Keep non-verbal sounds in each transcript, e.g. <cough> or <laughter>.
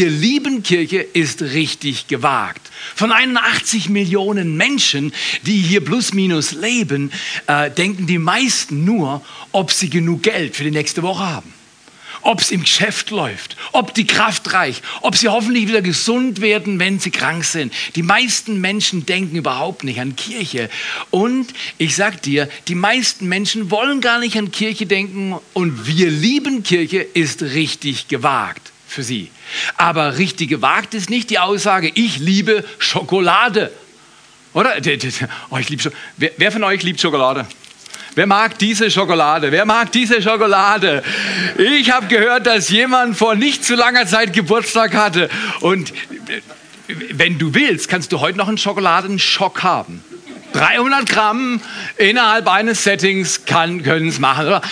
wir lieben Kirche ist richtig gewagt. Von 81 Millionen Menschen, die hier plus minus leben, äh, denken die meisten nur, ob sie genug Geld für die nächste Woche haben ob es im Geschäft läuft, ob die Kraft reicht, ob sie hoffentlich wieder gesund werden, wenn sie krank sind. Die meisten Menschen denken überhaupt nicht an Kirche. Und ich sag dir, die meisten Menschen wollen gar nicht an Kirche denken und wir lieben Kirche ist richtig gewagt für sie. Aber richtig gewagt ist nicht die Aussage, ich liebe Schokolade. Oder? Oh, ich lieb, wer, wer von euch liebt Schokolade? Wer mag diese Schokolade? Wer mag diese Schokolade? Ich habe gehört, dass jemand vor nicht zu langer Zeit Geburtstag hatte. Und wenn du willst, kannst du heute noch einen Schokoladenschock haben. 300 Gramm innerhalb eines Settings können es machen. Oder?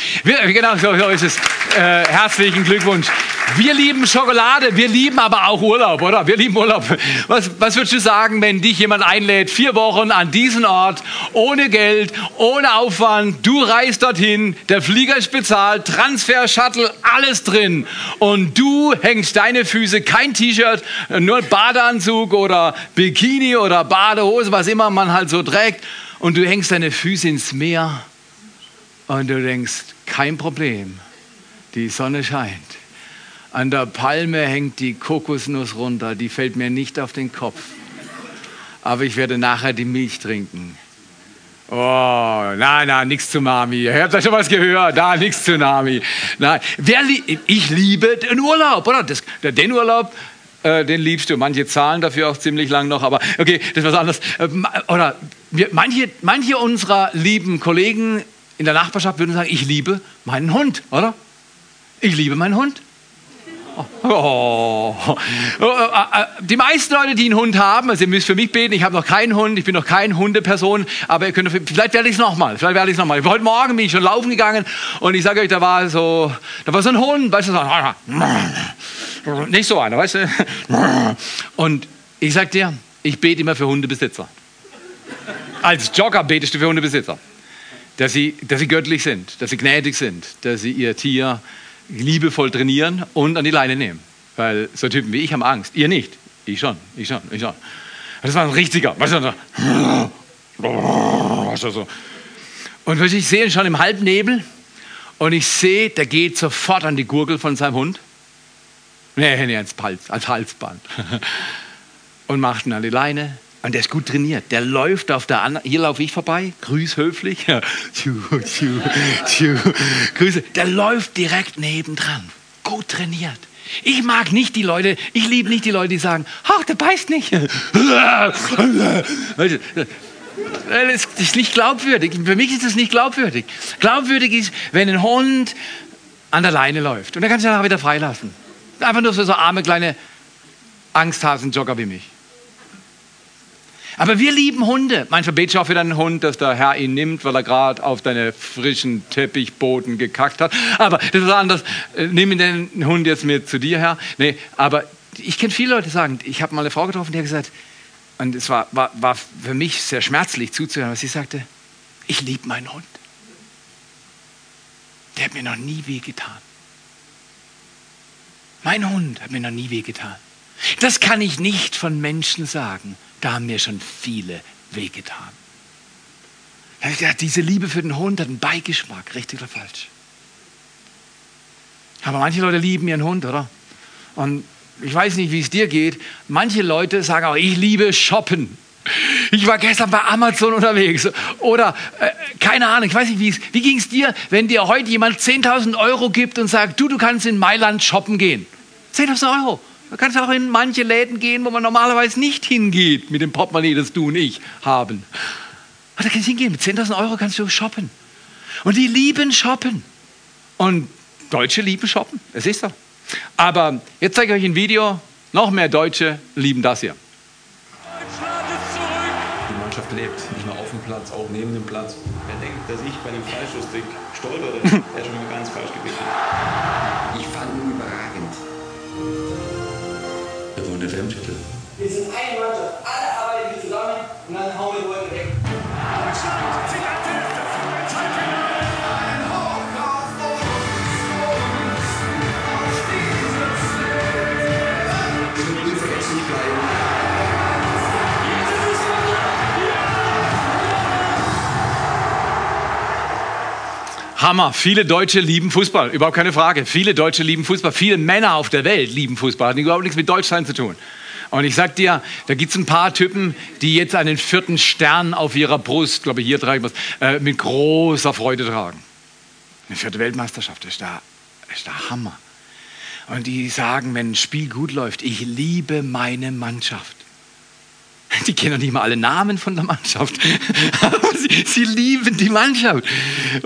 Genau so, so ist es. Äh, herzlichen Glückwunsch. Wir lieben Schokolade, wir lieben aber auch Urlaub, oder? Wir lieben Urlaub. Was, was würdest du sagen, wenn dich jemand einlädt, vier Wochen an diesen Ort, ohne Geld, ohne Aufwand, du reist dorthin, der Flieger ist bezahlt, Transfer, Shuttle, alles drin und du hängst deine Füße, kein T-Shirt, nur Badeanzug oder Bikini oder Badehose, was immer man halt so trägt und du hängst deine Füße ins Meer und du denkst, kein Problem, die Sonne scheint an der Palme hängt die Kokosnuss runter, die fällt mir nicht auf den Kopf. Aber ich werde nachher die Milch trinken. Oh, nein, nein, nichts zu Mami. Ihr habt da schon was gehört. Da, nichts zu Mami. Nein, wer li ich liebe den Urlaub, oder? Das, den Urlaub, äh, den liebst du. Manche zahlen dafür auch ziemlich lang noch, aber okay, das ist was anderes. Äh, oder wir, manche, manche unserer lieben Kollegen in der Nachbarschaft würden sagen, ich liebe meinen Hund, oder? Ich liebe meinen Hund. Oh. Die meisten Leute, die einen Hund haben, also ihr müsst für mich beten, ich habe noch keinen Hund, ich bin noch keine Hundeperson, aber ihr könnt, vielleicht werde ich es nochmal, vielleicht werde ich es nochmal. Heute Morgen bin ich schon laufen gegangen und ich sage euch, da war so, da war so ein Hund, weißt du, so, nicht so einer, weißt du. Und ich sage dir, ich bete immer für Hundebesitzer. Als Jogger betest du für Hundebesitzer. Dass sie, dass sie göttlich sind, dass sie gnädig sind, dass sie ihr Tier liebevoll trainieren und an die Leine nehmen. Weil so Typen wie ich haben Angst. Ihr nicht. Ich schon, ich schon, ich schon. Das war ein richtiger. Weißt du, so. Und ich sehe ihn schon im Halbnebel und ich sehe, der geht sofort an die Gurgel von seinem Hund. Nee, nee, ans, Hals, ans Halsband. <laughs> Und macht ihn an die Leine und der ist gut trainiert. Der läuft auf der anderen. Hier laufe ich vorbei. Grüß höflich. Grüße. Der läuft direkt nebendran. Gut trainiert. Ich mag nicht die Leute, ich liebe nicht die Leute, die sagen, ach, der beißt nicht. Das ist nicht glaubwürdig. Für mich ist das nicht glaubwürdig. Glaubwürdig ist, wenn ein Hund an der Leine läuft. Und dann kannst du ihn nachher wieder freilassen. Einfach nur so, so arme kleine Angsthasen-Jogger wie mich. Aber wir lieben Hunde. Manchmal betest du auch für deinen Hund, dass der Herr ihn nimmt, weil er gerade auf deinen frischen Teppichboden gekackt hat. Aber das ist anders. Äh, nimm den Hund jetzt mit zu dir, Herr. Nee, aber ich kenne viele Leute, die sagen, ich habe mal eine Frau getroffen, die hat gesagt, und es war, war, war für mich sehr schmerzlich zuzuhören, was sie sagte, ich liebe meinen Hund. Der hat mir noch nie wehgetan. Mein Hund hat mir noch nie wehgetan. Das kann ich nicht von Menschen sagen. Da haben mir schon viele wehgetan. Ja, diese Liebe für den Hund hat einen Beigeschmack, richtig oder falsch. Aber manche Leute lieben ihren Hund, oder? Und ich weiß nicht, wie es dir geht. Manche Leute sagen auch, ich liebe Shoppen. Ich war gestern bei Amazon unterwegs. Oder, äh, keine Ahnung, ich weiß nicht, wie, wie ging es dir, wenn dir heute jemand 10.000 Euro gibt und sagt, du, du kannst in Mailand shoppen gehen. 10.000 Euro. Man kann auch in manche Läden gehen, wo man normalerweise nicht hingeht mit dem Portemonnaie, das du und ich haben. Aber da kannst du hingehen. Mit 10.000 Euro kannst du shoppen. Und die lieben shoppen. Und Deutsche lieben shoppen. Es ist so. Aber jetzt zeige ich euch ein Video. Noch mehr Deutsche lieben das hier. Die Mannschaft lebt. Nicht nur auf dem Platz, auch neben dem Platz. Wer denkt, dass ich bei einem Freischussdick stolpere, der ist schon mal ganz falsch gewesen. Ich fand ihn überragend. Der WM-Titel. Wir sind eine Mannschaft, alle arbeiten wir zusammen und dann hauen wir Leute weg. Hammer. Viele Deutsche lieben Fußball, überhaupt keine Frage. Viele Deutsche lieben Fußball. Viele Männer auf der Welt lieben Fußball. Hat überhaupt nichts mit Deutschland zu tun. Und ich sag dir, da gibt es ein paar Typen, die jetzt einen vierten Stern auf ihrer Brust, glaube ich, hier tragen, was, äh, mit großer Freude tragen. Eine vierte Weltmeisterschaft ist der, ist der Hammer. Und die sagen, wenn ein Spiel gut läuft, ich liebe meine Mannschaft. Die kennen nicht mal alle Namen von der Mannschaft. <laughs> Sie, sie, lieben die Mannschaft.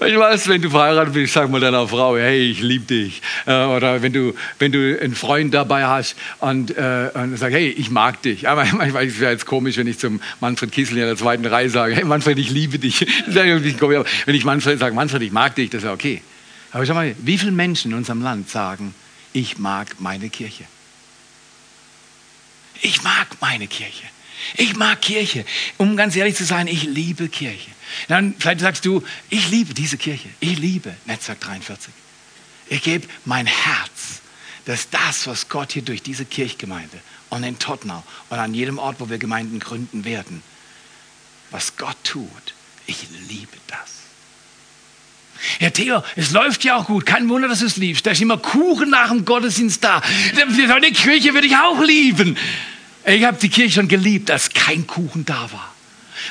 Ich weiß, wenn du verheiratet bist, sag mal deiner Frau, hey, ich liebe dich. Äh, oder wenn du, wenn du einen Freund dabei hast und, äh, und sagst, hey, ich mag dich. Aber <laughs> manchmal es jetzt komisch, wenn ich zum Manfred Kissel in der zweiten Reihe sage, hey Manfred, ich liebe dich. <laughs> wenn ich Manfred sage, Manfred, ich mag dich, das ist ja okay. Aber schau mal, wie viele Menschen in unserem Land sagen, ich mag meine Kirche. Ich mag meine Kirche. Ich mag Kirche. Um ganz ehrlich zu sein, ich liebe Kirche. Dann vielleicht sagst du, ich liebe diese Kirche. Ich liebe Netzwerk 43. Ich gebe mein Herz, dass das, was Gott hier durch diese Kirchgemeinde und in Tottenau und an jedem Ort, wo wir Gemeinden gründen werden, was Gott tut, ich liebe das. Ja, Theo, es läuft ja auch gut. Kein Wunder, dass du es liebst. Da ist immer Kuchen nach dem Gottesdienst da. Die Kirche würde ich auch lieben. Ich habe die Kirche schon geliebt, als kein Kuchen da war.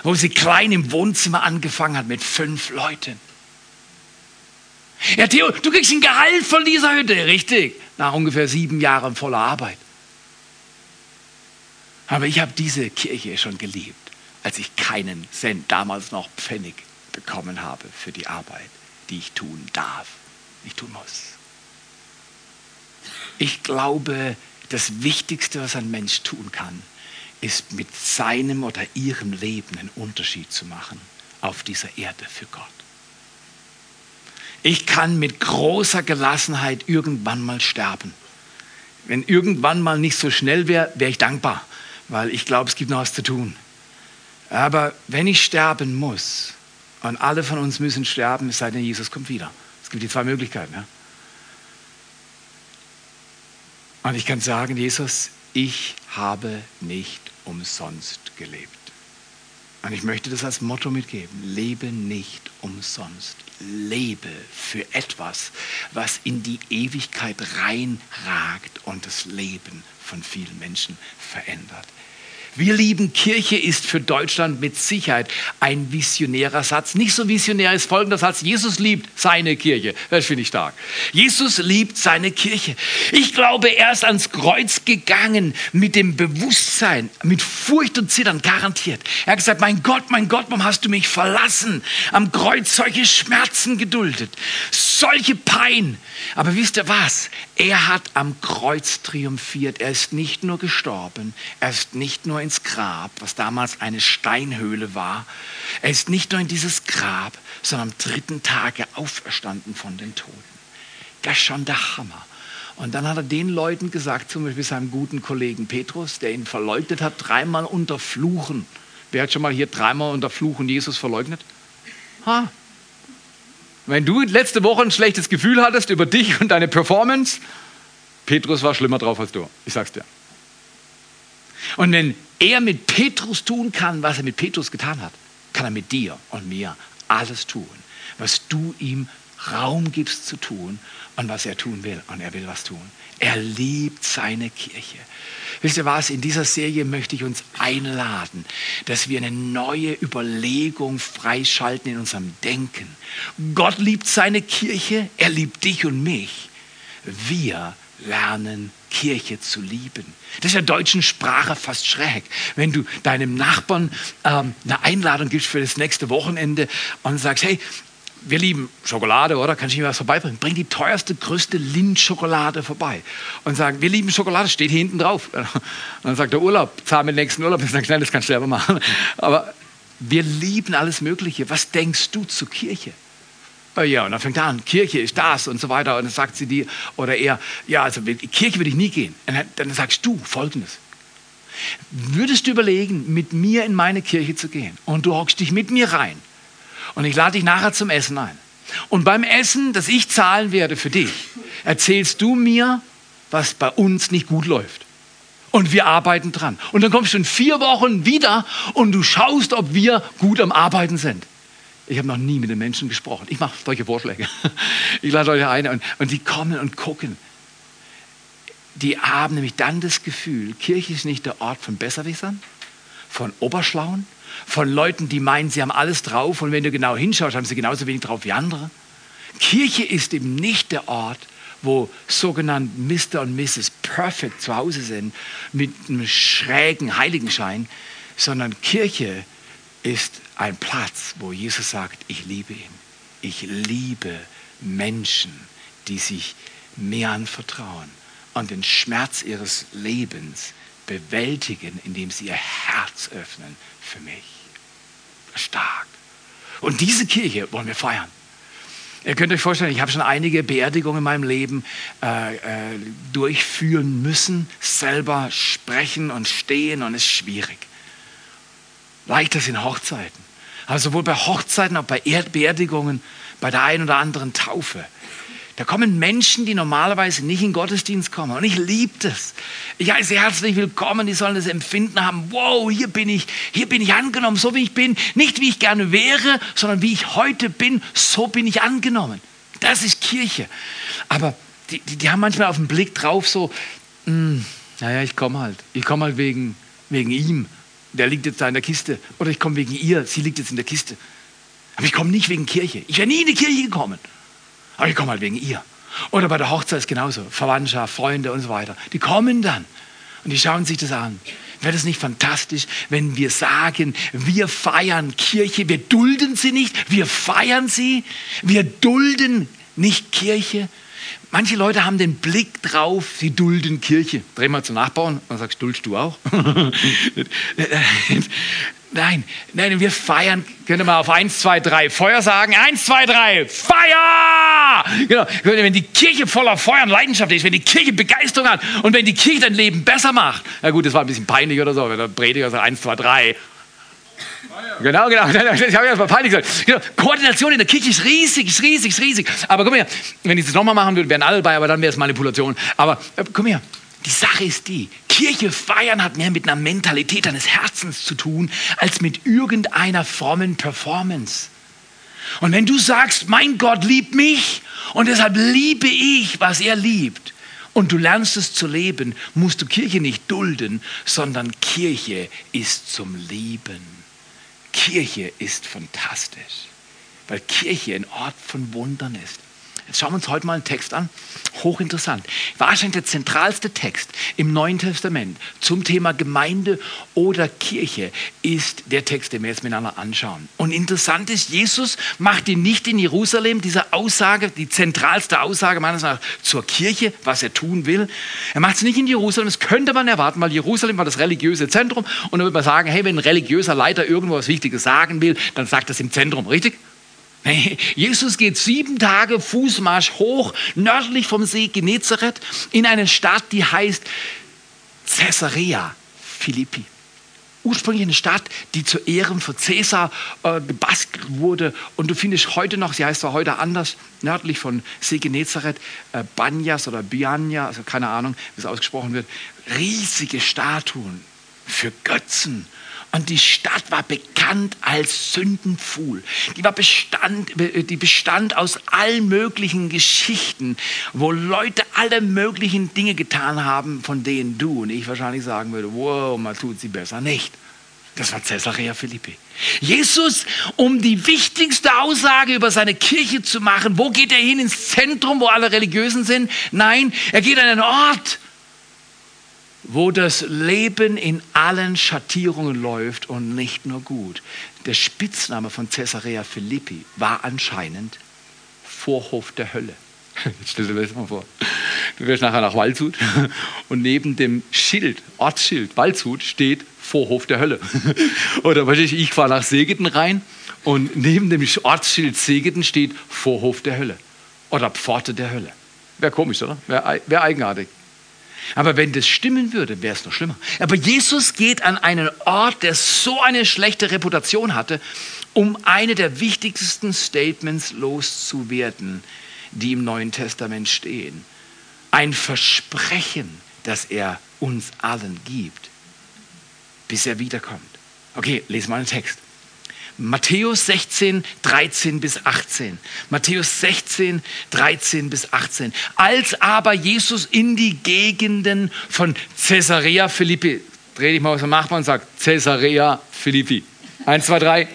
Wo sie klein im Wohnzimmer angefangen hat mit fünf Leuten. Ja, Theo, du kriegst ein Gehalt von dieser Hütte, richtig? Nach ungefähr sieben Jahren voller Arbeit. Aber ich habe diese Kirche schon geliebt, als ich keinen Cent, damals noch Pfennig, bekommen habe für die Arbeit, die ich tun darf, nicht tun muss. Ich glaube, das Wichtigste, was ein Mensch tun kann, ist mit seinem oder ihrem Leben einen Unterschied zu machen auf dieser Erde für Gott. Ich kann mit großer Gelassenheit irgendwann mal sterben. Wenn irgendwann mal nicht so schnell wäre, wäre ich dankbar, weil ich glaube, es gibt noch was zu tun. Aber wenn ich sterben muss, und alle von uns müssen sterben, es sei denn, Jesus kommt wieder. Es gibt die zwei Möglichkeiten. Ja? Und ich kann sagen, Jesus, ich habe nicht umsonst gelebt. Und ich möchte das als Motto mitgeben. Lebe nicht umsonst. Lebe für etwas, was in die Ewigkeit reinragt und das Leben von vielen Menschen verändert. Wir lieben Kirche ist für Deutschland mit Sicherheit ein visionärer Satz. Nicht so visionär ist folgender Satz. Jesus liebt seine Kirche. Das finde ich stark. Jesus liebt seine Kirche. Ich glaube, er ist ans Kreuz gegangen mit dem Bewusstsein, mit Furcht und Zittern, garantiert. Er hat gesagt, mein Gott, mein Gott, warum hast du mich verlassen? Am Kreuz solche Schmerzen geduldet, solche Pein. Aber wisst ihr was? Er hat am Kreuz triumphiert. Er ist nicht nur gestorben, er ist nicht nur ins Grab, was damals eine Steinhöhle war. Er ist nicht nur in dieses Grab, sondern am dritten Tage auferstanden von den Toten. Das ist schon der Hammer. Und dann hat er den Leuten gesagt, zum Beispiel seinem guten Kollegen Petrus, der ihn verleugnet hat, dreimal unter Fluchen. Wer hat schon mal hier dreimal unter Fluchen Jesus verleugnet? Ha. Wenn du letzte Woche ein schlechtes Gefühl hattest über dich und deine Performance, Petrus war schlimmer drauf als du. Ich sag's dir. Und wenn er mit Petrus tun kann, was er mit Petrus getan hat, kann er mit dir und mir alles tun, was du ihm Raum gibst zu tun und was er tun will. Und er will was tun. Er liebt seine Kirche. Wisst ihr was? In dieser Serie möchte ich uns einladen, dass wir eine neue Überlegung freischalten in unserem Denken. Gott liebt seine Kirche, er liebt dich und mich. Wir lernen Kirche zu lieben. Das ist in der deutschen Sprache fast schräg. Wenn du deinem Nachbarn ähm, eine Einladung gibst für das nächste Wochenende und sagst, hey, wir lieben Schokolade, oder? Kann ich mir was vorbeibringen? Bring die teuerste, größte Lindschokolade vorbei. Und sagen, wir lieben Schokolade, steht hier hinten drauf. Und <laughs> dann sagt der Urlaub, zahl den nächsten Urlaub. <laughs> Und sagt, nein, das kannst du selber machen. Aber wir lieben alles Mögliche. Was denkst du zur Kirche? Oh ja, und dann fängt er an, Kirche ist das und so weiter. Und dann sagt sie dir, oder er, ja, also Kirche würde ich nie gehen. Und dann sagst du Folgendes. Würdest du überlegen, mit mir in meine Kirche zu gehen und du hockst dich mit mir rein und ich lade dich nachher zum Essen ein. Und beim Essen, das ich zahlen werde für dich, erzählst du mir, was bei uns nicht gut läuft. Und wir arbeiten dran. Und dann kommst du in vier Wochen wieder und du schaust, ob wir gut am Arbeiten sind. Ich habe noch nie mit den Menschen gesprochen. Ich mache solche Vorschläge. <laughs> Ich lade Leute ein und, und die kommen und gucken. Die haben nämlich dann das Gefühl, Kirche ist nicht der Ort von Besserwissern, von Oberschlauen, von Leuten, die meinen, sie haben alles drauf und wenn du genau hinschaust, haben sie genauso wenig drauf wie andere. Kirche ist eben nicht der Ort, wo sogenannte Mr. und Mrs. Perfect zu Hause sind, mit einem schrägen Heiligenschein, sondern Kirche ist ein Platz, wo Jesus sagt, ich liebe ihn. Ich liebe Menschen, die sich mir anvertrauen und den Schmerz ihres Lebens bewältigen, indem sie ihr Herz öffnen für mich. Stark. Und diese Kirche wollen wir feiern. Ihr könnt euch vorstellen, ich habe schon einige Beerdigungen in meinem Leben äh, äh, durchführen müssen, selber sprechen und stehen und es ist schwierig. Leichter sind Hochzeiten. Aber sowohl bei Hochzeiten auch bei Beerdigungen, bei der einen oder anderen Taufe. Da kommen Menschen, die normalerweise nicht in Gottesdienst kommen. Und ich liebe das. Ich heiße herzlich willkommen. Die sollen das Empfinden haben. Wow, hier bin ich. Hier bin ich angenommen, so wie ich bin. Nicht wie ich gerne wäre, sondern wie ich heute bin. So bin ich angenommen. Das ist Kirche. Aber die, die, die haben manchmal auf den Blick drauf so, mh, hm, naja, ich komme halt. Ich komme halt wegen, wegen ihm. Der liegt jetzt da in der Kiste. Oder ich komme wegen ihr. Sie liegt jetzt in der Kiste. Aber ich komme nicht wegen Kirche. Ich wäre nie in die Kirche gekommen. Aber ich komme halt wegen ihr. Oder bei der Hochzeit ist genauso. Verwandtschaft, Freunde und so weiter. Die kommen dann und die schauen sich das an. Wäre das nicht fantastisch, wenn wir sagen, wir feiern Kirche, wir dulden sie nicht, wir feiern sie, wir dulden nicht Kirche. Manche Leute haben den Blick drauf, sie dulden Kirche. Dreh mal zum Nachbarn und sagst, duldest du auch? <laughs> Nein, nein, wir feiern. Könnt ihr mal auf 1, 2, 3 Feuer sagen? 1, 2, 3, Feuer! Genau. Wenn die Kirche voller Feuer und Leidenschaft ist, wenn die Kirche Begeisterung hat und wenn die Kirche dein Leben besser macht. Na gut, das war ein bisschen peinlich oder so, wenn der Prediger sagt 1, 2, 3. Genau, genau. <laughs> Das habe ich erstmal peinlich gesagt. Genau. Koordination in der Kirche ist riesig, ist riesig, ist riesig. Aber komm her, wenn ich das nochmal machen würde, wären alle dabei, aber dann wäre es Manipulation. Aber äh, komm her, die Sache ist die, Kirche feiern hat mehr mit einer Mentalität deines Herzens zu tun, als mit irgendeiner frommen Performance. Und wenn du sagst, mein Gott liebt mich und deshalb liebe ich, was er liebt, und du lernst es zu leben, musst du Kirche nicht dulden, sondern Kirche ist zum Lieben. Kirche ist fantastisch, weil Kirche ein Ort von Wundern ist. Jetzt schauen wir uns heute mal einen Text an. Hochinteressant. Wahrscheinlich der zentralste Text im Neuen Testament zum Thema Gemeinde oder Kirche ist der Text, den wir jetzt miteinander anschauen. Und interessant ist, Jesus macht ihn nicht in Jerusalem, diese Aussage, die zentralste Aussage meines Erachtens zur Kirche, was er tun will. Er macht es nicht in Jerusalem, das könnte man erwarten, weil Jerusalem war das religiöse Zentrum. Und dann würde man sagen, hey, wenn ein religiöser Leiter irgendwo was Wichtiges sagen will, dann sagt das im Zentrum, richtig? Jesus geht sieben Tage Fußmarsch hoch nördlich vom See Genezareth in eine Stadt, die heißt Caesarea Philippi. Ursprünglich eine Stadt, die zu Ehren von Caesar äh, gebastelt wurde. Und du findest heute noch, sie heißt zwar heute anders, nördlich von See Genezareth, äh, Banyas oder Bianya, also keine Ahnung, wie es ausgesprochen wird, riesige Statuen für Götzen und die Stadt war bekannt als Sündenpfuhl. Die, war bestand, die bestand aus allen möglichen Geschichten, wo Leute alle möglichen Dinge getan haben, von denen du und ich wahrscheinlich sagen würde, wow, man tut sie besser nicht. Das war Caesarea Philippi. Jesus, um die wichtigste Aussage über seine Kirche zu machen, wo geht er hin? Ins Zentrum, wo alle Religiösen sind? Nein, er geht an einen Ort, wo das Leben in allen Schattierungen läuft und nicht nur gut. Der Spitzname von Caesarea Philippi war anscheinend Vorhof der Hölle. <laughs> Jetzt stell dir das mal vor. Du wirst nachher nach Waldshut <laughs> und neben dem Schild, Ortsschild Waldshut steht Vorhof der Hölle. <laughs> Oder ich, ich fahre nach Segeten rein und neben dem Ortsschild Segeten steht Vorhof der Hölle. Oder Pforte der Hölle. Wäre komisch, oder? Wäre wär eigenartig. Aber wenn das stimmen würde, wäre es noch schlimmer. Aber Jesus geht an einen Ort, der so eine schlechte Reputation hatte, um eine der wichtigsten Statements loszuwerden, die im Neuen Testament stehen. Ein Versprechen, das er uns allen gibt, bis er wiederkommt. Okay, lesen wir einen Text. Matthäus 16, 13 bis 18. Matthäus 16, 13 bis 18. Als aber Jesus in die Gegenden von Caesarea Philippi, dreh dich mal aus dem Nachbarn und sag Caesarea Philippi. Eins, zwei, drei.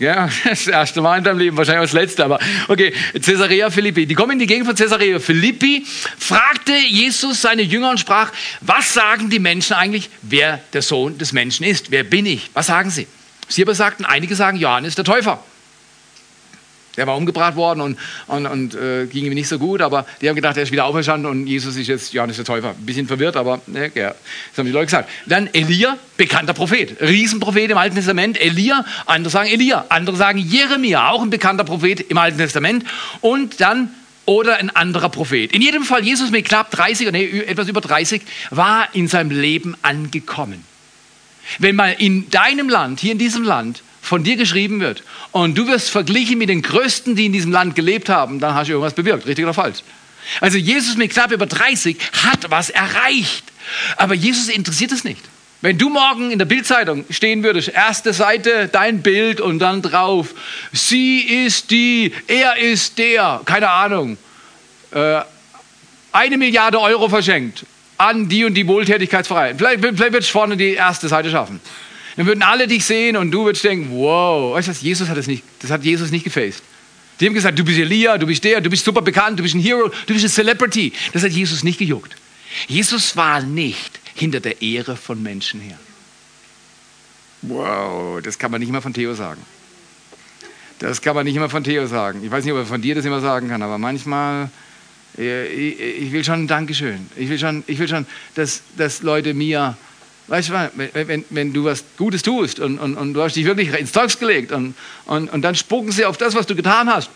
Ja, <laughs> das erste Mal in deinem Leben, wahrscheinlich auch das letzte, aber okay. Caesarea Philippi. Die kommen in die Gegend von Caesarea Philippi, fragte Jesus seine Jünger und sprach, was sagen die Menschen eigentlich, wer der Sohn des Menschen ist? Wer bin ich? Was sagen sie? Sie aber sagten, einige sagen, Johannes der Täufer. Der war umgebracht worden und, und, und äh, ging ihm nicht so gut, aber die haben gedacht, er ist wieder auferstanden und Jesus ist jetzt Johannes der Täufer. Ein bisschen verwirrt, aber ne, ja, das haben die Leute gesagt. Dann Elia, bekannter Prophet, Riesenprophet im Alten Testament. Elia, andere sagen Elia, andere sagen Jeremia, auch ein bekannter Prophet im Alten Testament. Und dann oder ein anderer Prophet. In jedem Fall, Jesus mit knapp 30, nee, etwas über 30, war in seinem Leben angekommen. Wenn mal in deinem Land, hier in diesem Land, von dir geschrieben wird und du wirst verglichen mit den Größten, die in diesem Land gelebt haben, dann hast du irgendwas bewirkt, richtig oder falsch. Also Jesus mit knapp über 30 hat was erreicht. Aber Jesus interessiert es nicht. Wenn du morgen in der Bildzeitung stehen würdest, erste Seite, dein Bild und dann drauf, sie ist die, er ist der, keine Ahnung, äh, eine Milliarde Euro verschenkt an die und die Wohltätigkeitsvereine. Vielleicht, vielleicht wird es vorne die erste Seite schaffen. Dann würden alle dich sehen und du würdest denken, wow, weißt du Jesus hat das nicht, das hat Jesus nicht gefaced. Die haben gesagt, du bist Elia, du bist der, du bist super bekannt, du bist ein Hero, du bist ein Celebrity. Das hat Jesus nicht gejuckt. Jesus war nicht hinter der Ehre von Menschen her. Wow, das kann man nicht immer von Theo sagen. Das kann man nicht immer von Theo sagen. Ich weiß nicht, ob er von dir das immer sagen kann, aber manchmal, ich will schon ein Dankeschön. Ich will schon, ich will schon dass, dass Leute mir Weißt du, wenn, wenn, wenn du was Gutes tust und, und, und du hast dich wirklich ins Zeugs gelegt und, und, und dann spucken sie auf das, was du getan hast.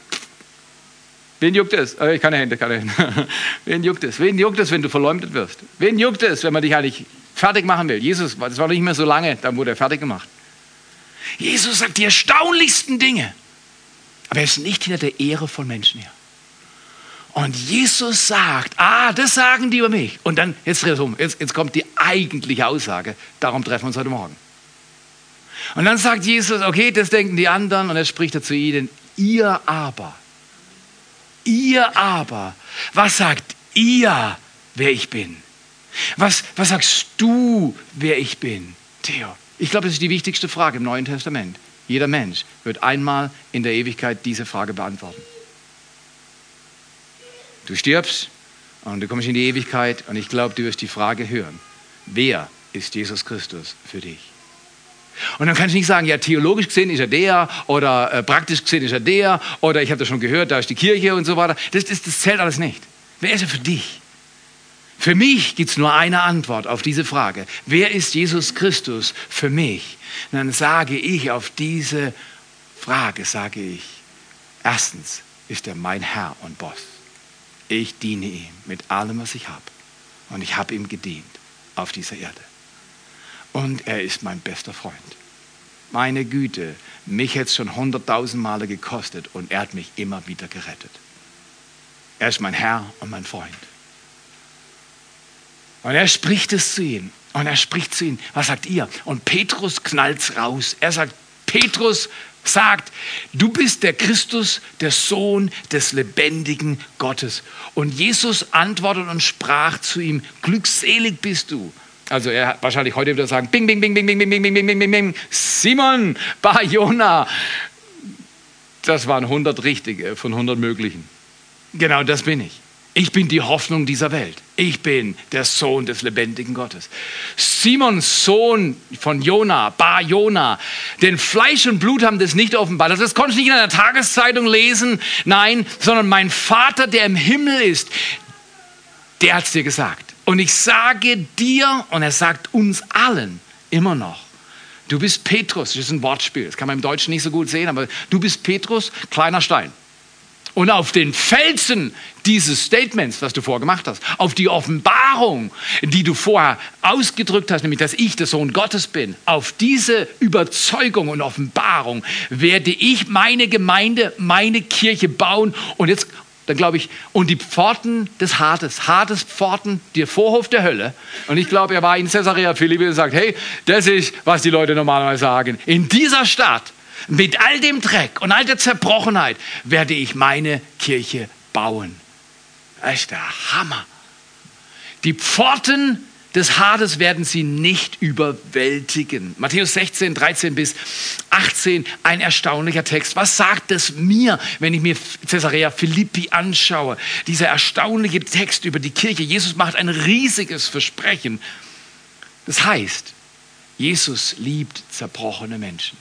Wen juckt es? Äh, keine Hände, keine Hände. <laughs> Wen juckt es? Wen juckt es, wenn du verleumdet wirst? Wen juckt es, wenn man dich eigentlich fertig machen will? Jesus, das war nicht mehr so lange, dann wurde er fertig gemacht. Jesus sagt die erstaunlichsten Dinge, aber er ist nicht hinter der Ehre von Menschen her. Und Jesus sagt, ah, das sagen die über mich. Und dann, jetzt dreht es um, jetzt, jetzt kommt die eigentliche Aussage. Darum treffen wir uns heute Morgen. Und dann sagt Jesus, okay, das denken die anderen. Und er spricht er zu ihnen, ihr aber, ihr aber, was sagt ihr, wer ich bin? Was, was sagst du, wer ich bin? Theo, ich glaube, das ist die wichtigste Frage im Neuen Testament. Jeder Mensch wird einmal in der Ewigkeit diese Frage beantworten. Du stirbst und du kommst in die Ewigkeit und ich glaube, du wirst die Frage hören, wer ist Jesus Christus für dich? Und dann kannst du nicht sagen, ja, theologisch gesehen ist er der oder äh, praktisch gesehen ist er der oder ich habe das schon gehört, da ist die Kirche und so weiter. Das, das, das zählt alles nicht. Wer ist er für dich? Für mich gibt es nur eine Antwort auf diese Frage. Wer ist Jesus Christus für mich? Und dann sage ich auf diese Frage, sage ich, erstens ist er mein Herr und Boss. Ich diene ihm mit allem, was ich habe. Und ich habe ihm gedient auf dieser Erde. Und er ist mein bester Freund. Meine Güte, mich hätte es schon hunderttausend Male gekostet und er hat mich immer wieder gerettet. Er ist mein Herr und mein Freund. Und er spricht es zu ihm. Und er spricht zu ihm. Was sagt ihr? Und Petrus knallt raus. Er sagt, Petrus, sagt, du bist der Christus, der Sohn des lebendigen Gottes. Und Jesus antwortet und sprach zu ihm, glückselig bist du. Also er wahrscheinlich heute wieder sagen, bing, bing, bing, bing, bing, bing, bing, bing, bing, bing, bing, Simon, Bar Jona. Das waren 100 richtige von 100 möglichen. Genau das bin ich. Ich bin die Hoffnung dieser Welt. Ich bin der Sohn des lebendigen Gottes. Simons Sohn von Jona, Bar Jona. Denn Fleisch und Blut haben das nicht offenbart. Also das konnte ich nicht in einer Tageszeitung lesen. Nein, sondern mein Vater, der im Himmel ist, der hat es dir gesagt. Und ich sage dir, und er sagt uns allen immer noch, du bist Petrus. Das ist ein Wortspiel. Das kann man im Deutschen nicht so gut sehen, aber du bist Petrus, kleiner Stein. Und auf den Felsen dieses Statements, was du vorgemacht hast, auf die Offenbarung, die du vorher ausgedrückt hast, nämlich dass ich der Sohn Gottes bin, auf diese Überzeugung und Offenbarung werde ich meine Gemeinde, meine Kirche bauen. Und jetzt dann glaube ich, und die Pforten des Hades, Hades Pforten, der Vorhof der Hölle. Und ich glaube, er war in Caesarea Philippi und sagt, hey, das ist, was die Leute normalerweise sagen. In dieser Stadt, mit all dem Dreck und all der Zerbrochenheit, werde ich meine Kirche bauen. Das ist der Hammer. Die Pforten des Hades werden sie nicht überwältigen. Matthäus 16, 13 bis 18, ein erstaunlicher Text. Was sagt es mir, wenn ich mir Caesarea Philippi anschaue? Dieser erstaunliche Text über die Kirche. Jesus macht ein riesiges Versprechen. Das heißt, Jesus liebt zerbrochene Menschen.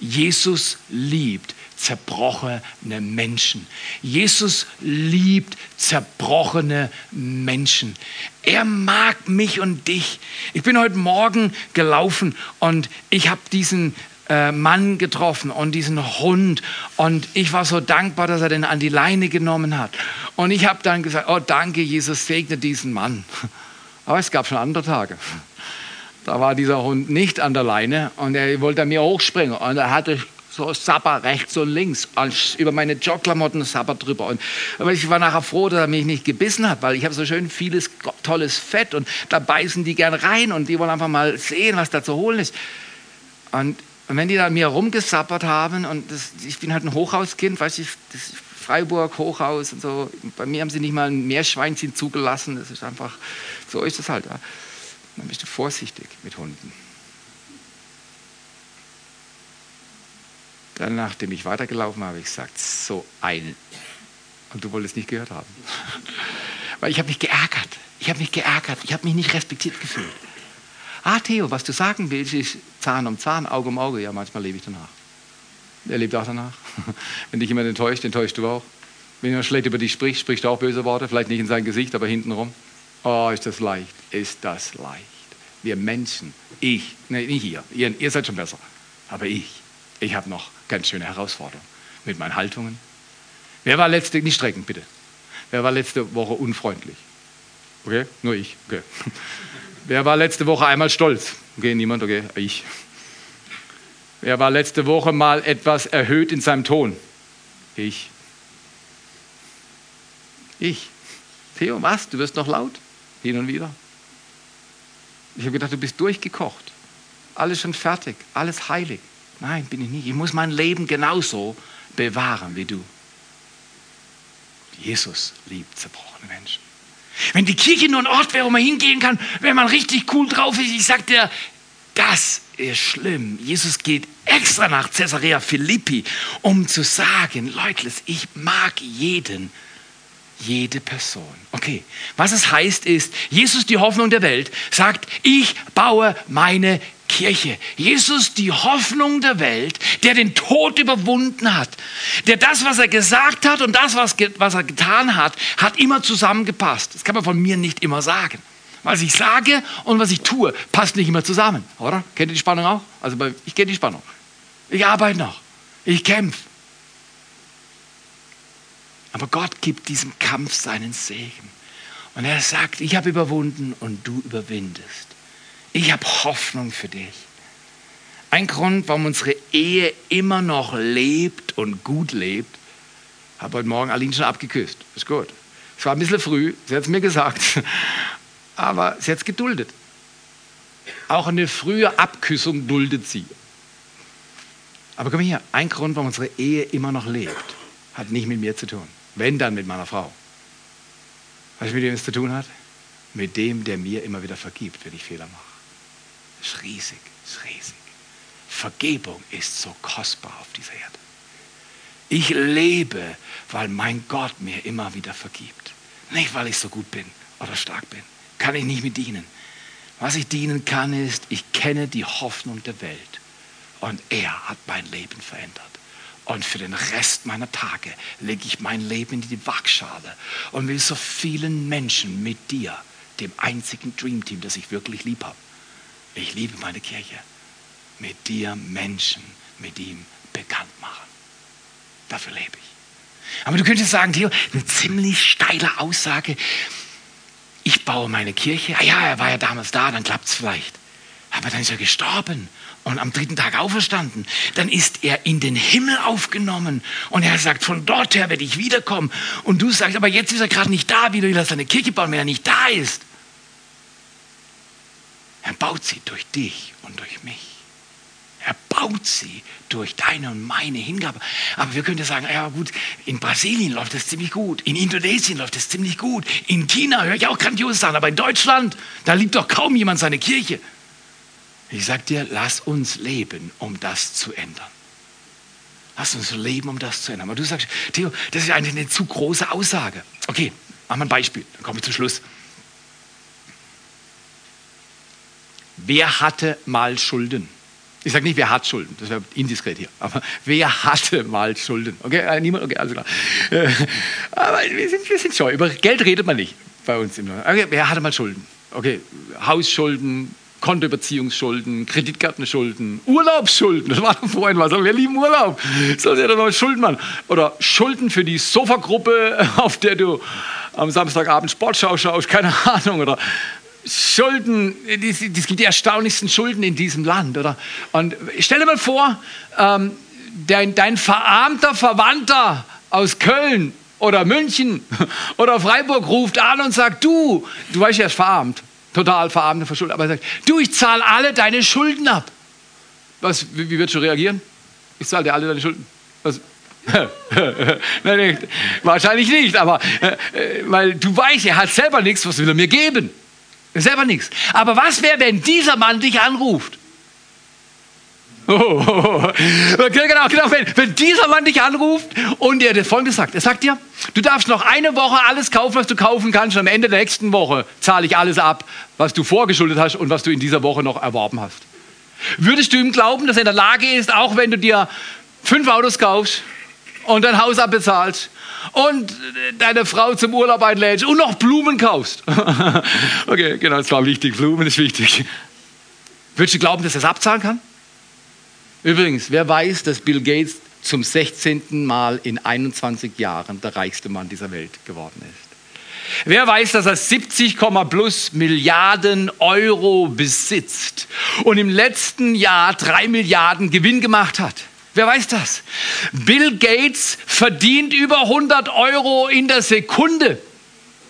Jesus liebt zerbrochene Menschen. Jesus liebt zerbrochene Menschen. Er mag mich und dich. Ich bin heute Morgen gelaufen und ich habe diesen äh, Mann getroffen und diesen Hund und ich war so dankbar, dass er den an die Leine genommen hat. Und ich habe dann gesagt, oh danke, Jesus segne diesen Mann. <laughs> Aber es gab schon andere Tage. Da war dieser Hund nicht an der Leine und er wollte mir hochspringen und er hatte so Sabber rechts und links, über meine Jogklamotten Sabber drüber. Und, ich war nachher froh, dass er mich nicht gebissen hat, weil ich habe so schön vieles tolles Fett und da beißen die gern rein und die wollen einfach mal sehen, was da zu holen ist. Und, wenn die da mir rumgesappert haben und das, ich bin halt ein Hochhauskind, weiß ich, das Freiburg, Hochhaus und so. Bei mir haben sie nicht mal ein Meerschweinchen zugelassen. Das ist einfach, so ist es halt. Ja. Dann bist du vorsichtig mit Hunden. Dann, nachdem ich weitergelaufen habe, habe ich gesagt, so ein. Und du wolltest nicht gehört haben. <laughs> Weil ich habe mich geärgert. Ich habe mich geärgert. Ich habe mich nicht respektiert gefühlt. Ah, Theo, was du sagen willst, ist Zahn um Zahn, Auge um Auge. Ja, manchmal lebe ich danach. Er lebt auch danach. <laughs> Wenn dich jemand enttäuscht, enttäuscht du auch. Wenn jemand schlecht über dich spricht, spricht er auch böse Worte. Vielleicht nicht in sein Gesicht, aber hintenrum. Oh, ist das leicht. Ist das leicht. Wir Menschen, ich, nee, nicht ihr, ihr, ihr seid schon besser. Aber ich, ich habe noch ganz schöne Herausforderungen mit meinen Haltungen. Wer war letzte, nicht streckend bitte, wer war letzte Woche unfreundlich? Okay, nur ich. Okay. <laughs> Wer war letzte Woche einmal stolz? Okay, niemand, okay, ich. Wer war letzte Woche mal etwas erhöht in seinem Ton? Ich. Ich. Theo, was? Du wirst noch laut? Hin und wieder. Ich habe gedacht, du bist durchgekocht. Alles schon fertig, alles heilig. Nein, bin ich nicht. Ich muss mein Leben genauso bewahren wie du. Jesus liebt zerbrochene Menschen. Wenn die Kirche nur ein Ort wäre, wo man hingehen kann, wenn man richtig cool drauf ist, ich sag dir, das ist schlimm. Jesus geht extra nach Caesarea Philippi, um zu sagen, Leute, ich mag jeden, jede Person. Okay, was es heißt ist, Jesus, die Hoffnung der Welt, sagt, ich baue meine Kirche. Jesus, die Hoffnung der Welt, der den Tod überwunden hat, der das, was er gesagt hat und das, was, was er getan hat, hat immer zusammengepasst. Das kann man von mir nicht immer sagen. Was ich sage und was ich tue, passt nicht immer zusammen, oder? Kennt ihr die Spannung auch? Also ich kenne die Spannung. Ich arbeite noch. Ich kämpfe. Aber Gott gibt diesem Kampf seinen Segen. Und er sagt, ich habe überwunden und du überwindest. Ich habe Hoffnung für dich. Ein Grund, warum unsere Ehe immer noch lebt und gut lebt, habe heute Morgen Aline schon abgeküsst. Ist gut. Es war ein bisschen früh, sie hat es mir gesagt, <laughs> aber sie hat es geduldet. Auch eine frühe Abküssung duldet sie. Aber komm hier, ein Grund, warum unsere Ehe immer noch lebt, hat nicht mit mir zu tun. Wenn, dann mit meiner Frau. Du, mit wem es zu tun hat? Mit dem, der mir immer wieder vergibt, wenn ich Fehler mache. Das ist riesig, das ist riesig. Vergebung ist so kostbar auf dieser Erde. Ich lebe, weil mein Gott mir immer wieder vergibt. Nicht, weil ich so gut bin oder stark bin. Kann ich nicht mit dienen. Was ich dienen kann, ist, ich kenne die Hoffnung der Welt. Und er hat mein Leben verändert. Und für den Rest meiner Tage lege ich mein Leben in die Waagschale und will so vielen Menschen mit dir, dem einzigen Dreamteam, das ich wirklich lieb habe, ich liebe meine Kirche. Mit dir Menschen mit ihm bekannt machen. Dafür lebe ich. Aber du könntest sagen, Theo, eine ziemlich steile Aussage. Ich baue meine Kirche. Ah ja, er war ja damals da, dann klappt es vielleicht. Aber dann ist er gestorben und am dritten Tag auferstanden. Dann ist er in den Himmel aufgenommen und er sagt, von dort her werde ich wiederkommen. Und du sagst, aber jetzt ist er gerade nicht da, wie du willst eine Kirche bauen, wenn er nicht da ist. Er baut sie durch dich und durch mich. Er baut sie durch deine und meine Hingabe. Aber wir können ja sagen, ja gut, in Brasilien läuft das ziemlich gut, in Indonesien läuft das ziemlich gut, in China höre ich auch grandiose Sachen, aber in Deutschland, da liebt doch kaum jemand seine Kirche. Ich sage dir, lass uns leben, um das zu ändern. Lass uns leben, um das zu ändern. Aber du sagst, Theo, das ist eigentlich eine zu große Aussage. Okay, machen wir ein Beispiel, dann komme ich zum Schluss. Wer hatte mal Schulden? Ich sage nicht, wer hat Schulden, das wäre indiskret hier, aber wer hatte mal Schulden? Okay, äh, niemand, okay, also klar. Äh, aber wir sind, wir sind scheu, über Geld redet man nicht bei uns. Im okay, wer hatte mal Schulden? Okay, Hausschulden, Kontobeziehungsschulden, Kreditkartenschulden, Urlaubsschulden, <laughs> das war doch vorhin was, wir lieben Urlaub, soll ja doch noch Schulden machen. Oder Schulden für die Sofagruppe, <laughs> auf der du am Samstagabend Sportschau schaust, keine <laughs> Ahnung, oder Schulden, es gibt die erstaunlichsten Schulden in diesem Land, oder? Und stell dir mal vor, ähm, dein, dein verarmter Verwandter aus Köln oder München oder Freiburg ruft an und sagt, du, du weißt, ist verarmt, total verarmt und verschuldet, aber er sagt, du, ich zahle alle deine Schulden ab. Was, wie, wie würdest du reagieren? Ich zahle dir alle deine Schulden. Was? <laughs> Nein, wahrscheinlich nicht, aber äh, äh, weil du weißt, er hat selber nichts, was will er mir geben? Selber nichts. Aber was wäre, wenn dieser Mann dich anruft? Oh, oh, oh. Genau, genau, wenn, wenn dieser Mann dich anruft und er dir Folgendes sagt. Er sagt dir, du darfst noch eine Woche alles kaufen, was du kaufen kannst. Und am Ende der nächsten Woche zahle ich alles ab, was du vorgeschuldet hast und was du in dieser Woche noch erworben hast. Würdest du ihm glauben, dass er in der Lage ist, auch wenn du dir fünf Autos kaufst und dein Haus abbezahlst und deine Frau zum Urlaub einlädst und noch Blumen kaufst. <laughs> okay, genau, das war wichtig. Blumen ist wichtig. Würdest du glauben, dass er es abzahlen kann? Übrigens, wer weiß, dass Bill Gates zum 16. Mal in 21 Jahren der reichste Mann dieser Welt geworden ist? Wer weiß, dass er 70, plus Milliarden Euro besitzt und im letzten Jahr drei Milliarden Gewinn gemacht hat? Wer weiß das? Bill Gates verdient über 100 Euro in der Sekunde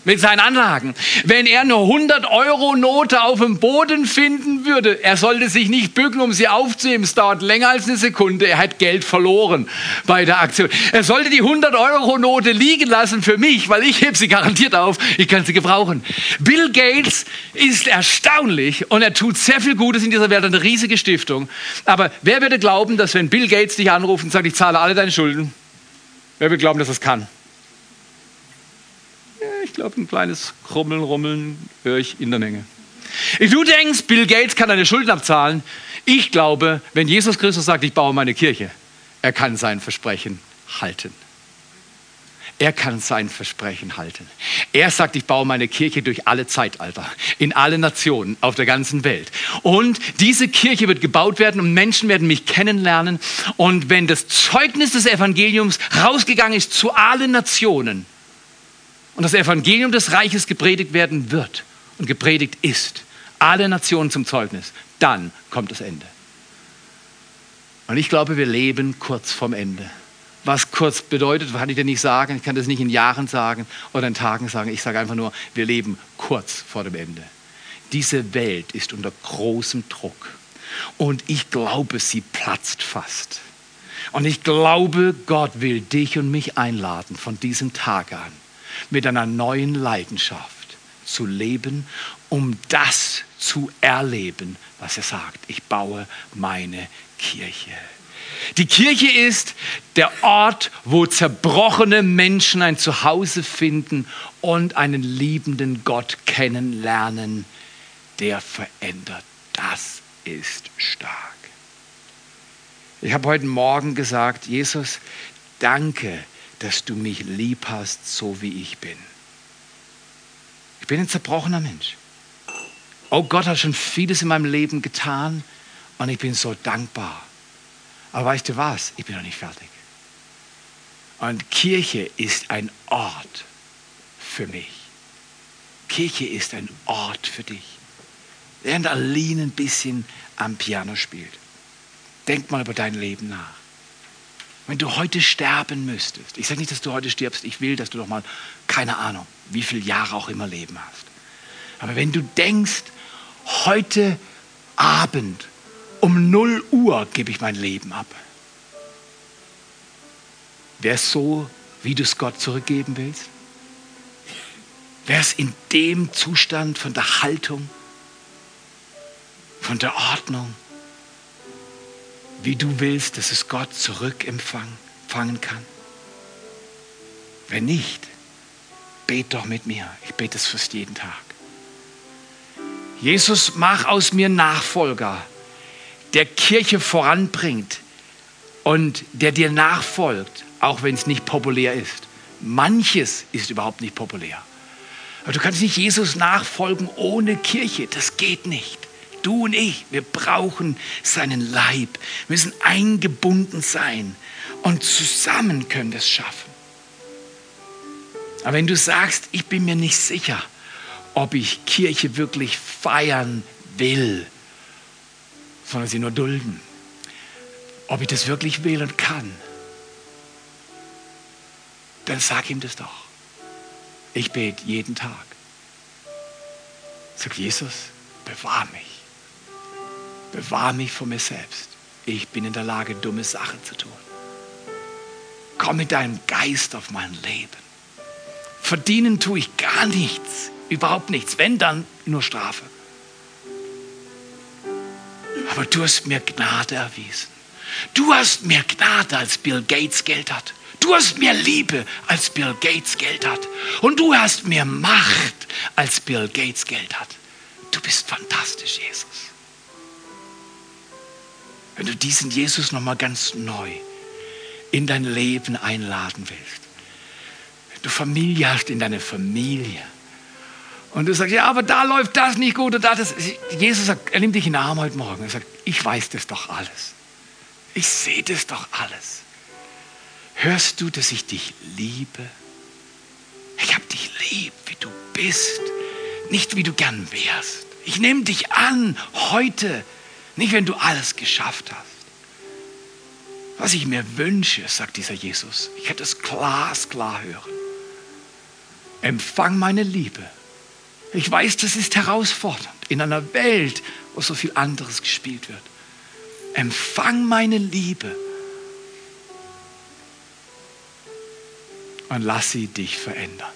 mit seinen Anlagen. Wenn er eine 100-Euro-Note auf dem Boden finden würde, er sollte sich nicht bücken, um sie aufzuheben. Es dauert länger als eine Sekunde. Er hat Geld verloren bei der Aktion. Er sollte die 100-Euro-Note liegen lassen für mich, weil ich hebe sie garantiert auf. Ich kann sie gebrauchen. Bill Gates ist erstaunlich und er tut sehr viel Gutes in dieser Welt, eine riesige Stiftung. Aber wer würde glauben, dass wenn Bill Gates dich anruft und sagt, ich zahle alle deine Schulden, wer würde glauben, dass das kann? Ich glaube, ein kleines Krummeln, Rummeln höre ich in der Menge. Du denkst, Bill Gates kann deine Schulden abzahlen. Ich glaube, wenn Jesus Christus sagt, ich baue meine Kirche, er kann sein Versprechen halten. Er kann sein Versprechen halten. Er sagt, ich baue meine Kirche durch alle Zeitalter, in alle Nationen auf der ganzen Welt. Und diese Kirche wird gebaut werden und Menschen werden mich kennenlernen. Und wenn das Zeugnis des Evangeliums rausgegangen ist zu allen Nationen, und das Evangelium des Reiches gepredigt werden wird und gepredigt ist, alle Nationen zum Zeugnis, dann kommt das Ende. Und ich glaube, wir leben kurz vorm Ende. Was kurz bedeutet, kann ich dir nicht sagen. Ich kann das nicht in Jahren sagen oder in Tagen sagen. Ich sage einfach nur, wir leben kurz vor dem Ende. Diese Welt ist unter großem Druck. Und ich glaube, sie platzt fast. Und ich glaube, Gott will dich und mich einladen von diesem Tag an mit einer neuen Leidenschaft zu leben, um das zu erleben, was er sagt. Ich baue meine Kirche. Die Kirche ist der Ort, wo zerbrochene Menschen ein Zuhause finden und einen liebenden Gott kennenlernen, der verändert. Das ist stark. Ich habe heute Morgen gesagt, Jesus, danke, dass du mich lieb hast, so wie ich bin. Ich bin ein zerbrochener Mensch. Oh Gott hat schon vieles in meinem Leben getan und ich bin so dankbar. Aber weißt du was? Ich bin noch nicht fertig. Und Kirche ist ein Ort für mich. Kirche ist ein Ort für dich. während Aline ein bisschen am Piano spielt. Denk mal über dein Leben nach. Wenn du heute sterben müsstest, ich sage nicht, dass du heute stirbst, ich will, dass du doch mal, keine Ahnung, wie viele Jahre auch immer Leben hast. Aber wenn du denkst, heute Abend um 0 Uhr gebe ich mein Leben ab, wäre es so, wie du es Gott zurückgeben willst? Wäre es in dem Zustand von der Haltung, von der Ordnung, wie du willst, dass es Gott zurückempfangen kann? Wenn nicht, bet doch mit mir. Ich bete es fast jeden Tag. Jesus, mach aus mir Nachfolger, der Kirche voranbringt und der dir nachfolgt, auch wenn es nicht populär ist. Manches ist überhaupt nicht populär. Aber du kannst nicht Jesus nachfolgen ohne Kirche. Das geht nicht. Du und ich, wir brauchen seinen Leib. Wir müssen eingebunden sein und zusammen können wir es schaffen. Aber wenn du sagst, ich bin mir nicht sicher, ob ich Kirche wirklich feiern will, sondern sie nur dulden, ob ich das wirklich will und kann, dann sag ihm das doch. Ich bete jeden Tag. Sag Jesus, bewahr mich. Bewahr mich vor mir selbst. Ich bin in der Lage, dumme Sachen zu tun. Komm mit deinem Geist auf mein Leben. Verdienen tue ich gar nichts, überhaupt nichts. Wenn, dann nur Strafe. Aber du hast mir Gnade erwiesen. Du hast mir Gnade, als Bill Gates Geld hat. Du hast mehr Liebe, als Bill Gates Geld hat. Und du hast mehr Macht, als Bill Gates Geld hat. Du bist fantastisch, Jesus. Wenn du diesen Jesus nochmal ganz neu in dein Leben einladen willst, wenn du Familie hast in deine Familie und du sagst, ja, aber da läuft das nicht gut und das. Jesus sagt, er nimmt dich in den Arm heute Morgen. Er sagt, ich weiß das doch alles. Ich sehe das doch alles. Hörst du, dass ich dich liebe? Ich habe dich lieb, wie du bist, nicht wie du gern wärst. Ich nehme dich an heute, nicht wenn du alles geschafft hast. Was ich mir wünsche, sagt dieser Jesus, ich hätte es glasklar hören. Empfang meine Liebe. Ich weiß, das ist herausfordernd in einer Welt, wo so viel anderes gespielt wird. Empfang meine Liebe und lass sie dich verändern.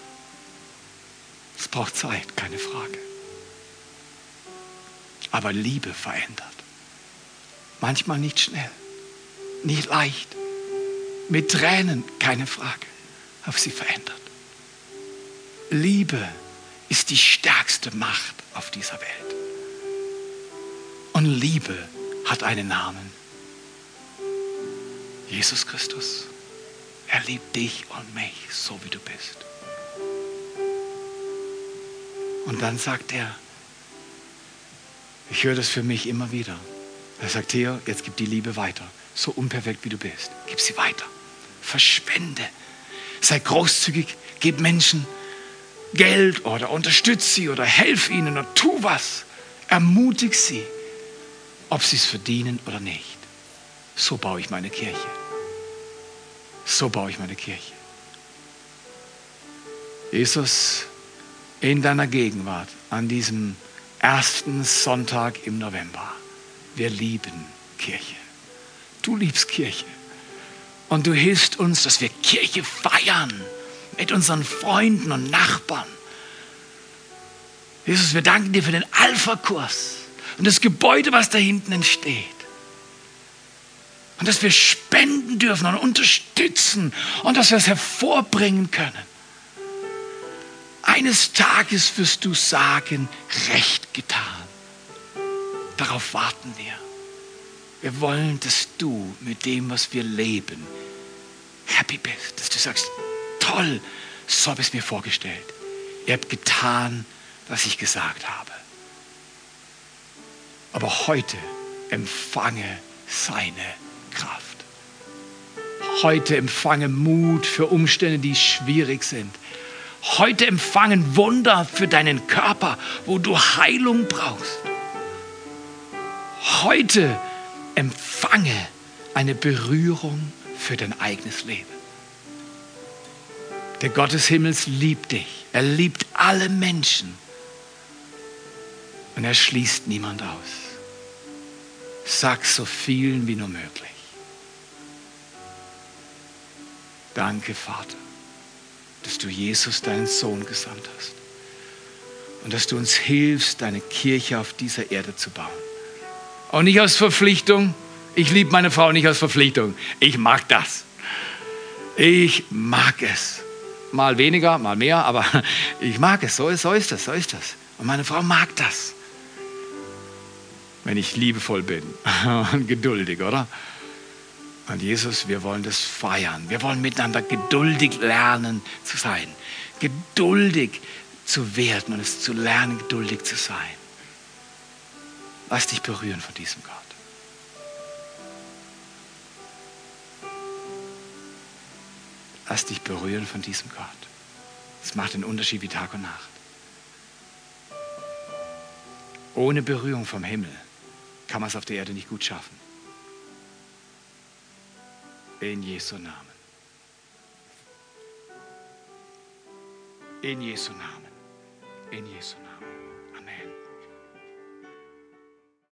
Es braucht Zeit, keine Frage. Aber Liebe verändert. Manchmal nicht schnell, nicht leicht, mit Tränen, keine Frage, aber sie verändert. Liebe ist die stärkste Macht auf dieser Welt. Und Liebe hat einen Namen. Jesus Christus. Er liebt dich und mich, so wie du bist. Und dann sagt er, ich höre das für mich immer wieder. Er sagt, Theo, jetzt gib die Liebe weiter. So unperfekt wie du bist. Gib sie weiter. Verschwende. Sei großzügig. Gib Menschen Geld oder unterstütze sie oder helf ihnen oder tu was. Ermutig sie, ob sie es verdienen oder nicht. So baue ich meine Kirche. So baue ich meine Kirche. Jesus, in deiner Gegenwart an diesem ersten Sonntag im November. Wir lieben Kirche. Du liebst Kirche. Und du hilfst uns, dass wir Kirche feiern mit unseren Freunden und Nachbarn. Jesus, wir danken dir für den Alpha-Kurs und das Gebäude, was da hinten entsteht. Und dass wir spenden dürfen und unterstützen und dass wir es hervorbringen können. Eines Tages wirst du sagen, recht getan. Darauf warten wir. Wir wollen, dass du mit dem, was wir leben, happy bist. Dass du sagst, toll, so habe ich es mir vorgestellt. Ihr habt getan, was ich gesagt habe. Aber heute empfange seine Kraft. Heute empfange Mut für Umstände, die schwierig sind. Heute empfangen Wunder für deinen Körper, wo du Heilung brauchst. Heute empfange eine Berührung für dein eigenes Leben. Der Gott des Himmels liebt dich. Er liebt alle Menschen. Und er schließt niemand aus. Sag so vielen wie nur möglich. Danke, Vater, dass du Jesus, deinen Sohn, gesandt hast. Und dass du uns hilfst, deine Kirche auf dieser Erde zu bauen. Und nicht aus Verpflichtung. Ich liebe meine Frau nicht aus Verpflichtung. Ich mag das. Ich mag es. Mal weniger, mal mehr, aber <laughs> ich mag es. So ist, so ist das, so ist das. Und meine Frau mag das. Wenn ich liebevoll bin <laughs> und geduldig, oder? Und Jesus, wir wollen das feiern. Wir wollen miteinander geduldig lernen zu sein. Geduldig zu werden und es zu lernen, geduldig zu sein. Lass dich berühren von diesem Gott. Lass dich berühren von diesem Gott. Es macht den Unterschied wie Tag und Nacht. Ohne Berührung vom Himmel kann man es auf der Erde nicht gut schaffen. In Jesu Namen. In Jesu Namen. In Jesu Namen.